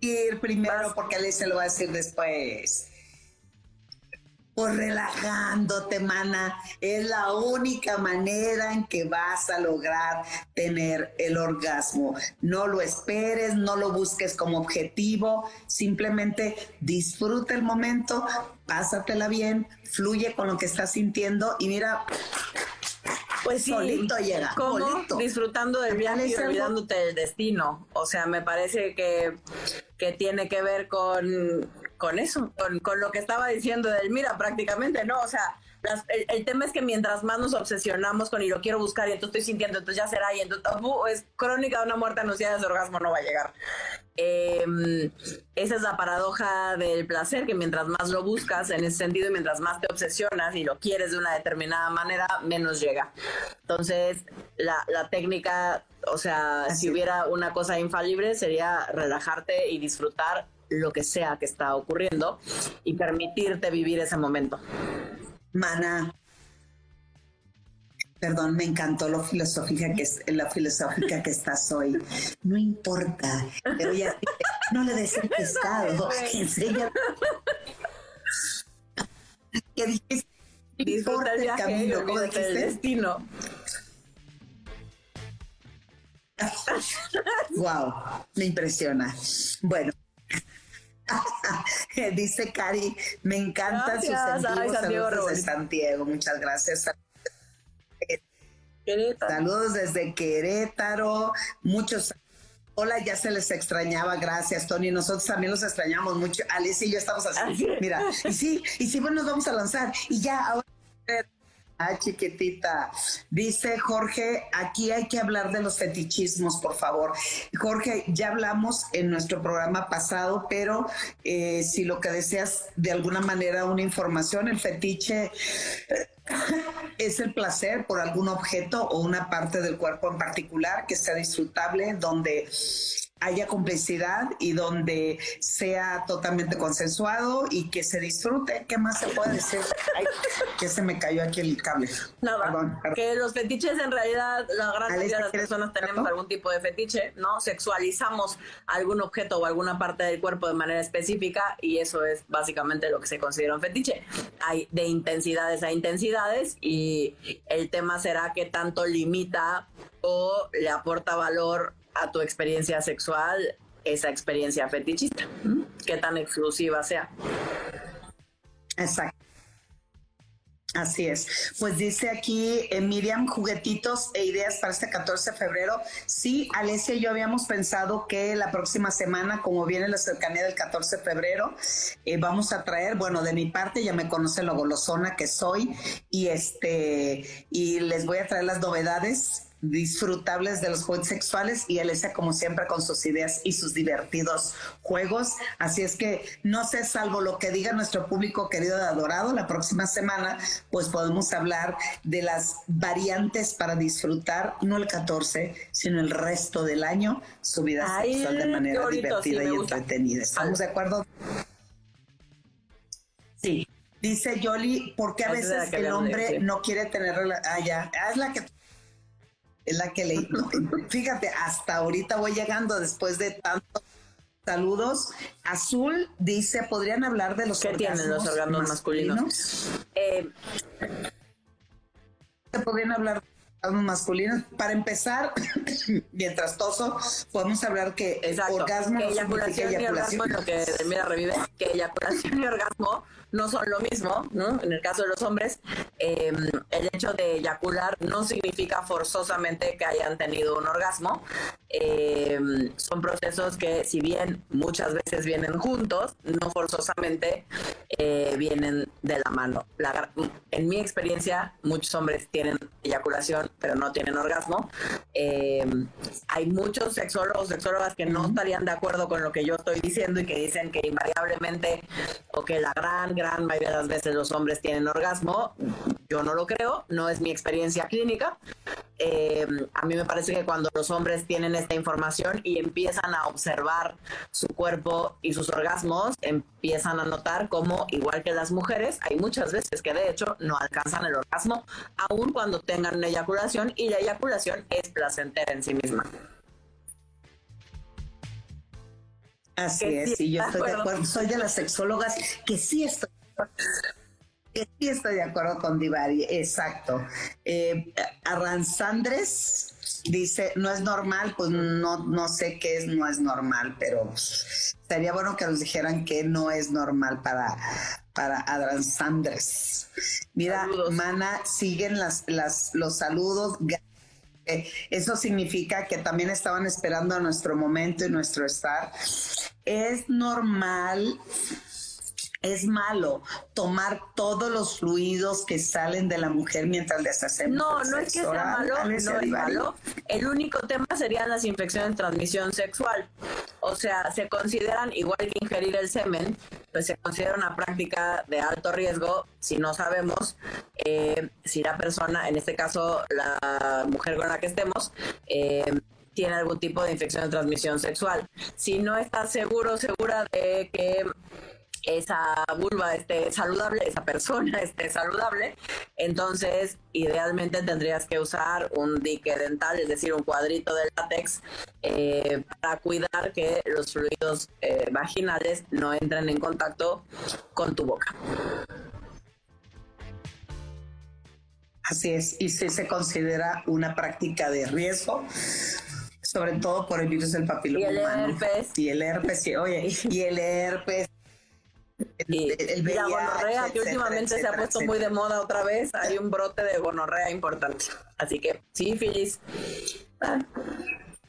ir primero porque él se lo va a decir después. Pues relajándote, mana. Es la única manera en que vas a lograr tener el orgasmo. No lo esperes, no lo busques como objetivo. Simplemente disfruta el momento, pásatela bien, fluye con lo que estás sintiendo y mira, pues sí, solito llega. disfrutando del viaje y olvidándote del destino. O sea, me parece que, que tiene que ver con con eso, con, lo que estaba diciendo del mira prácticamente, ¿no? O sea, el, tema es que mientras más nos obsesionamos con y lo quiero buscar y entonces estoy sintiendo, entonces ya será y entonces uh, es crónica de una muerte anunciada, ese orgasmo no va a llegar. Em, esa es la paradoja del placer, que mientras más lo buscas en ese sentido y mientras más te obsesionas y lo quieres de una determinada manera, menos llega. Entonces, la, la técnica, o sea, si hubiera una cosa infalible, sería relajarte y disfrutar lo que sea que está ocurriendo y permitirte vivir ese momento. Mana, perdón, me encantó lo filosófica que es la filosófica que estás hoy. No importa, pero ya no le des el pescado, enseña. ¿Qué dijiste? Disfruta el camino, ¿cómo dijiste? El destino. wow, me impresiona. Bueno, [laughs] Dice Cari, me encanta sus Saludos desde Santiago, muchas gracias. Saludos desde Querétaro, muchos Hola, ya se les extrañaba, gracias Tony. Nosotros también los extrañamos mucho. Alicia y yo estamos así. Mira, y sí, y sí, bueno, nos vamos a lanzar. Y ya, ahora Ah, chiquitita. Dice Jorge, aquí hay que hablar de los fetichismos, por favor. Jorge, ya hablamos en nuestro programa pasado, pero eh, si lo que deseas de alguna manera una información, el fetiche eh, [laughs] es el placer por algún objeto o una parte del cuerpo en particular que sea disfrutable, donde haya complicidad y donde sea totalmente consensuado y que se disfrute. ¿Qué más se puede decir? Ay, que se me cayó aquí el cable. No, perdón, que los fetiches en realidad, la gran mayoría de las personas tenemos algún tipo de fetiche, ¿no? Sexualizamos algún objeto o alguna parte del cuerpo de manera específica y eso es básicamente lo que se considera un fetiche. Hay de intensidades a intensidades y el tema será que tanto limita o le aporta valor a tu experiencia sexual esa experiencia fetichista, que tan exclusiva sea. Exacto. Así es. Pues dice aquí eh, Miriam, juguetitos e ideas para este 14 de febrero. Sí, Alessia y yo habíamos pensado que la próxima semana, como viene la cercanía del 14 de febrero, eh, vamos a traer, bueno, de mi parte ya me conoce lo golosona que soy y este y les voy a traer las novedades disfrutables de los juegos sexuales y Alesia como siempre con sus ideas y sus divertidos juegos. Así es que no sé, salvo lo que diga nuestro público querido de adorado, la próxima semana pues podemos hablar de las variantes para disfrutar, no el 14, sino el resto del año, su vida sexual de manera divertida y entretenida. ¿Estamos de acuerdo? Sí. Dice Yoli, ¿por qué a veces el hombre no quiere tener... Ah, ya, es la que es la que leí. [laughs] fíjate, hasta ahorita voy llegando después de tantos saludos. Azul dice, ¿podrían hablar de los ¿Qué tienen los órganos masculinos? Eh, podrían hablar de los masculinos? Para empezar, [laughs] mientras toso, podemos hablar que el orgasmo que eyaculación, y orgasmo, lo que mira revive, que eyaculación y orgasmo no son lo mismo, ¿no? En el caso de los hombres, em, el hecho de eyacular no significa forzosamente que hayan tenido un orgasmo. Em, son procesos que, si bien muchas veces vienen juntos, no forzosamente eh, vienen de la mano. en mi experiencia, muchos hombres tienen eyaculación, pero no tienen orgasmo. Em, hay muchos sexólogos, sexólogas que no estarían de acuerdo con lo que yo estoy diciendo y que dicen que invariablemente o que la gran, gran mayoría de las veces los hombres tienen orgasmo. Yo no lo creo, no es mi experiencia clínica. Eh, a mí me parece que cuando los hombres tienen esta información y empiezan a observar su cuerpo y sus orgasmos, empiezan a notar como, igual que las mujeres, hay muchas veces que de hecho no alcanzan el orgasmo, aun cuando tengan una eyaculación y la eyaculación es placentera en sí misma. Así es, y yo estoy de acuerdo. Soy de las sexólogas que sí estoy Sí estoy de acuerdo con Divari, exacto. Eh, Arranzandres dice, no es normal, pues no, no sé qué es, no es normal, pero sería bueno que nos dijeran que no es normal para, para Arranzandres. Mira, Mana, siguen las, las, los saludos. Eh, eso significa que también estaban esperando a nuestro momento y nuestro estar. Es normal es malo tomar todos los fluidos que salen de la mujer mientras les hacemos. No, no es que sea malo, no es malo. El único tema serían las infecciones de transmisión sexual. O sea, se consideran, igual que ingerir el semen, pues se considera una práctica de alto riesgo si no sabemos eh, si la persona, en este caso la mujer con la que estemos, eh, tiene algún tipo de infección de transmisión sexual. Si no estás seguro, segura de que esa vulva esté saludable, esa persona [laughs] esté saludable, entonces idealmente tendrías que usar un dique dental, es decir, un cuadrito de látex eh, para cuidar que los fluidos eh, vaginales no entren en contacto con tu boca. Así es, y si se considera una práctica de riesgo, sobre todo por el virus del papiloma y el herpes. Y el herpes, oye, y el herpes y, la gonorrea, que últimamente se ha puesto muy de moda otra vez, hay un brote de gonorrea importante. Así que sí, Filis.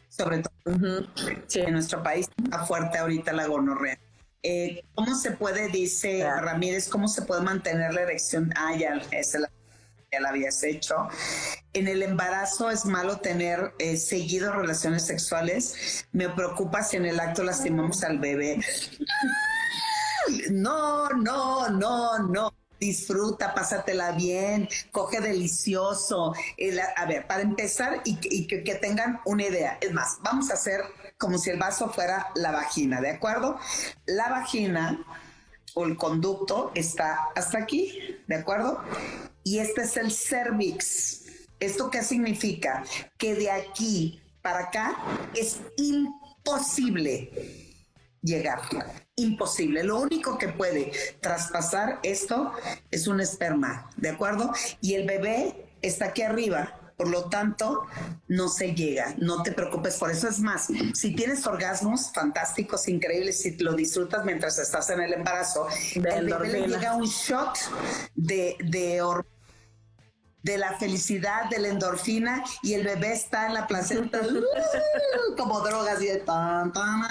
Sobre todo en nuestro país está fuerte ahorita la gonorrea. Eh, ¿Cómo se puede, dice Ramírez, cómo se puede mantener la erección? Ah, ya, esa la, ya la habías hecho. En el embarazo es malo tener eh, seguido relaciones sexuales. Me preocupa si en el acto lastimamos al bebé. No, no, no, no. Disfruta, pásatela bien, coge delicioso. a ver, para empezar y, que, que tengan una idea. Es más, vamos a hacer como si el vaso fuera la vagina, ¿de acuerdo? La vagina o el conducto está hasta aquí, ¿de acuerdo? Y este es el cervix. ¿Esto qué significa? Que de aquí para acá es imposible llegar. Imposible. Lo único que puede traspasar esto es un esperma, ¿de acuerdo? Y el bebé está aquí arriba. Por lo tanto, no se llega. No te preocupes por eso. Es más, si tienes orgasmos fantásticos, increíbles, si lo disfrutas mientras estás en el embarazo, el bebé le llega un shot de, de de la felicidad, de la endorfina, y el bebé está en la placenta [laughs] como drogas y de tan, tan,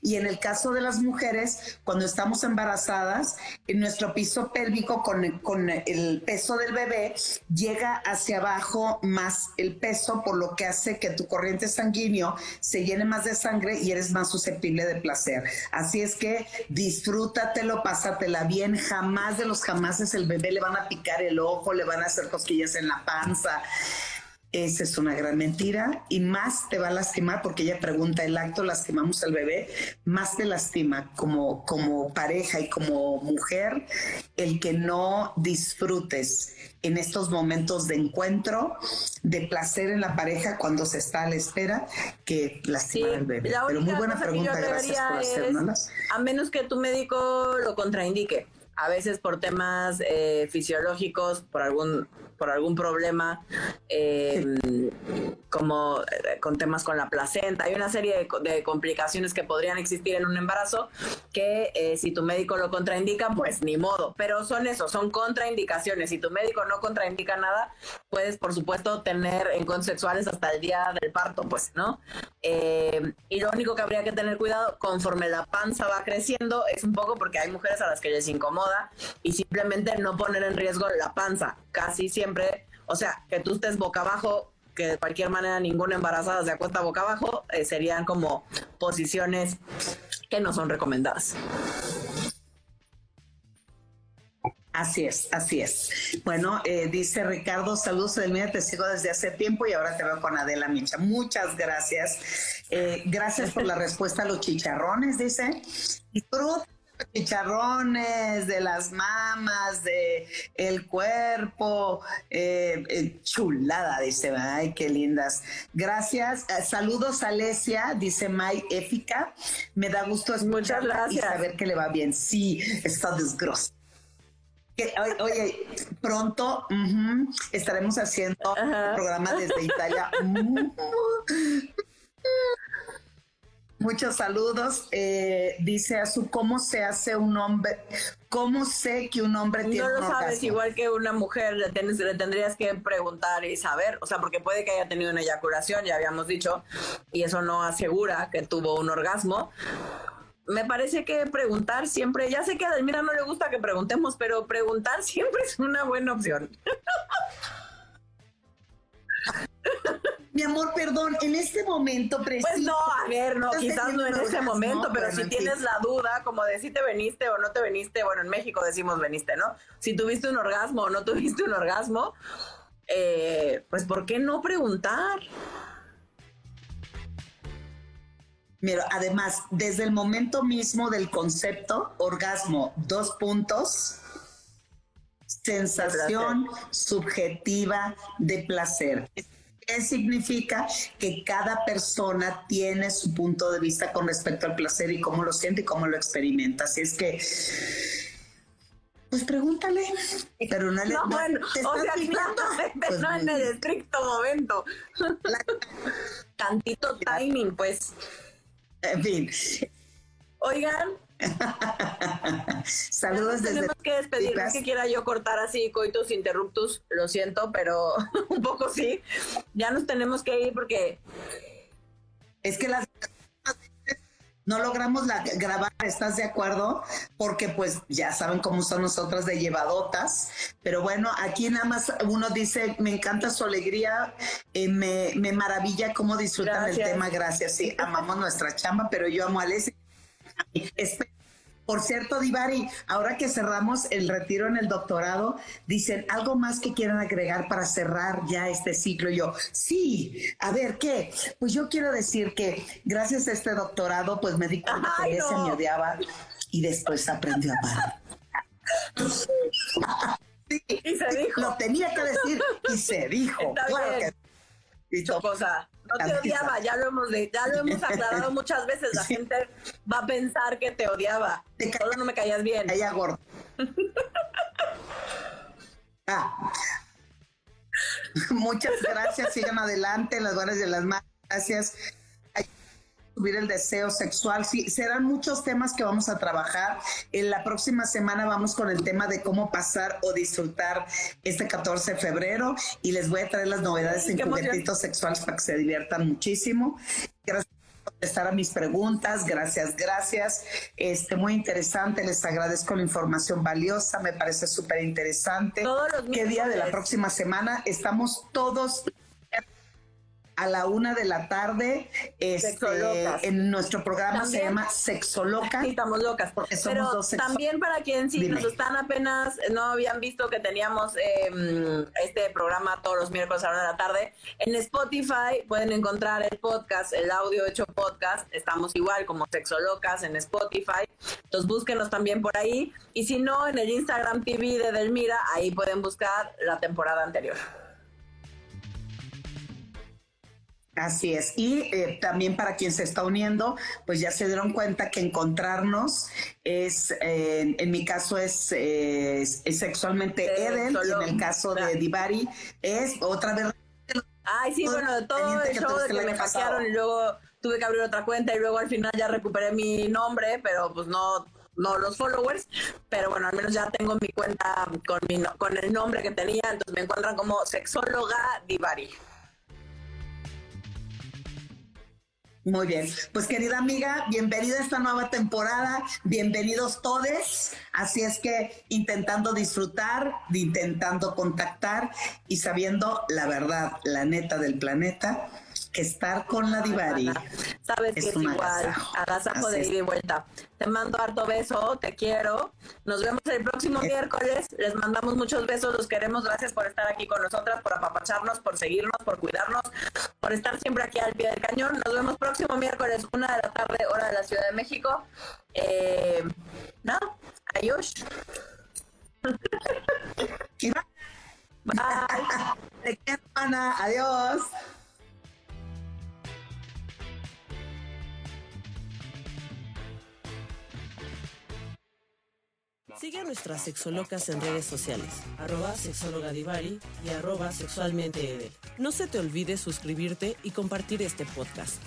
y en el caso de las mujeres, cuando estamos embarazadas, en nuestro piso pélvico con, con el peso del bebé llega hacia abajo más el peso, por lo que hace que tu corriente sanguíneo se llene más de sangre y eres más susceptible de placer. Así es que disfrútatelo, pásatela bien. Jamás de los jamases el bebé le van a picar el ojo, le van a hacer cosquillas en la panza esa es una gran mentira y más te va a lastimar porque ella pregunta, ¿el acto lastimamos al bebé? Más te lastima como, como pareja y como mujer el que no disfrutes en estos momentos de encuentro, de placer en la pareja cuando se está a la espera que lastimar al bebé. Pero muy buena pregunta, gracias por hacérnoslas. A menos que tu médico lo contraindique a veces por temas eh, fisiológicos, por algún por algún problema, em, como eh, con temas con la placenta. Hay una serie de, complicaciones que podrían existir en un embarazo que eh, si tu médico lo contraindica, pues ni modo. Pero son eso, son contraindicaciones. Si tu médico no contraindica nada, puedes, por supuesto, tener encuentros sexuales hasta el día del parto, pues, ¿no? Em, y lo único que habría que tener cuidado conforme la panza va creciendo es un poco porque hay mujeres a las que les incomoda y simplemente no poner en riesgo la panza. Casi siempre o sea, que tú estés boca abajo, que de cualquier manera ninguna embarazada se acuesta boca abajo, eh, serían como posiciones que no son recomendadas. Así es, así es. Bueno, eh, dice Ricardo, saludos Edelmira, te sigo desde hace tiempo y ahora te veo con Adela Micha. Muchas gracias. Eh, gracias por la [laughs] respuesta a los chicharrones, dice chicharrones, de las mamas, de el cuerpo, eh, eh, chulada, dice, ay, qué lindas. Gracias, eh, saludos Alesia, dice May Éfica, me da gusto escucharla y saber que le va bien. Sí, está desgrosa. Oye, pronto estaremos haciendo un programa desde Italia. [laughs] Muchos saludos. Eh, dice Azu, ¿cómo se hace un hombre? ¿Cómo sé que un hombre tiene No lo sabes, igual que una mujer, le, le, tendrías que preguntar y saber, o sea, porque puede que haya tenido una eyaculación, ya habíamos dicho, y eso no asegura que tuvo un orgasmo. Me parece que preguntar siempre, ya sé que a Delmira no le gusta que preguntemos, pero preguntar siempre es una buena opción. [laughs] Mi amor, perdón, en este momento preciso. Pues no, a ver, no, quizás no en ese momento, pero si tienes la duda, como de si te veniste o no te veniste, bueno, en México decimos veniste, ¿no? Si tuviste un orgasmo o no tuviste un orgasmo, eh, pues ¿por qué no preguntar? Mira, además, desde el momento mismo del concepto, orgasmo, dos puntos, sensación subjetiva de placer. ¿Qué significa? Que cada persona tiene su punto de vista con respecto al placer y cómo lo siente y cómo lo experimenta. Así es que, pues pregúntale, pero no le no, bueno, o sea, pues no en el estricto momento. Tantito timing, pues. En fin. Oigan, [laughs] Saludos desde. Tenemos que despedir, no que quiera yo cortar así coitus interruptus, lo siento, pero [laughs] un poco sí. Ya nos tenemos que ir porque. Es que las. [laughs] No logramos la, grabar, ¿estás de acuerdo? Porque pues ya saben cómo son nosotras de llevadotas. Pero bueno, aquí nada más uno dice, me encanta su alegría, eh, me, me, maravilla cómo disfrutan el tema, gracias. Sí, amamos nuestra chamba, pero yo amo a Leslie por cierto, Divari, ahora que cerramos el retiro en el doctorado, dicen algo más que quieran agregar para cerrar ya este ciclo. yo, sí, a ver, ¿qué? Pues yo quiero decir que gracias a este doctorado, pues me di cuenta que ella me odiaba y después aprendió a amar. sí, y se dijo. Lo tenía que decir y se dijo. Claro dicho cosa. No te odiaba, ya lo hemos, ya lo hemos [laughs] aclarado muchas veces. La gente va a pensar que te odiaba. Solo no me caías bien. Ella gordo. [laughs] ah. [laughs] Muchas gracias. Sigan adelante, las buenas y las malas. Gracias subir el deseo sexual. Sí, serán muchos temas que vamos a trabajar. En la próxima semana vamos con el tema de cómo pasar o disfrutar este 14 de febrero y les voy a traer las novedades en juguetitos sexuales para que se diviertan muchísimo. Gracias por contestar a mis preguntas. Gracias, gracias. Este, muy interesante. Les agradezco la información valiosa. Me parece súper interesante. ¿Qué día de la próxima semana? Estamos todos a la una de la tarde. Este, en nuestro programa se llama Sexoloca. Sí, estamos locas. Porque somos Pero dos sexo- también para quien sí Dime. nos están apenas, no habían visto que teníamos eh, este programa todos los miércoles a la una de la tarde. En Spotify pueden encontrar el podcast, el audio hecho podcast. Estamos igual como Sexolocas en Spotify. Entonces búsquenos también por ahí. Y si no, en el Instagram TV de Delmira, ahí pueden buscar la temporada anterior. Así es. Y eh, también para quien se está uniendo, pues ya se dieron cuenta que encontrarnos es, eh, en mi caso es, eh, es- es sexualmente Sí, Eden, y en el caso de. Divari es otra vez. Ay, sí, bueno, todo el que show de que me hackearon y luego tuve que abrir otra cuenta y luego al final ya recuperé mi nombre, pero pues no no los followers, pero bueno, al menos ya tengo mi cuenta con mi con el nombre que tenía, entonces me encuentran como sexóloga Divari. Muy bien. Pues querida amiga, bienvenida a esta nueva temporada. Bienvenidos todos. Así es que intentando disfrutar, intentando contactar y sabiendo la verdad, la neta del planeta, que estar con la Divari. Sabes Es que es un igual, agasajo. de ida y vuelta. Te mando harto beso, te quiero. Nos vemos el próximo miércoles. Les mandamos muchos besos, los queremos. Gracias por estar aquí con nosotras, por apapacharnos, por seguirnos, por cuidarnos, por estar siempre aquí al pie del cañón. Nos vemos próximo miércoles, una de la tarde, hora de la Ciudad de México. Eh, no, va- Bye. [laughs] Te quiero, Ana. Adiós. Sigue a nuestras sexolocas en redes sociales, arroba sexóloga Divari y arroba sexualmente. No se te olvide suscribirte y compartir este podcast.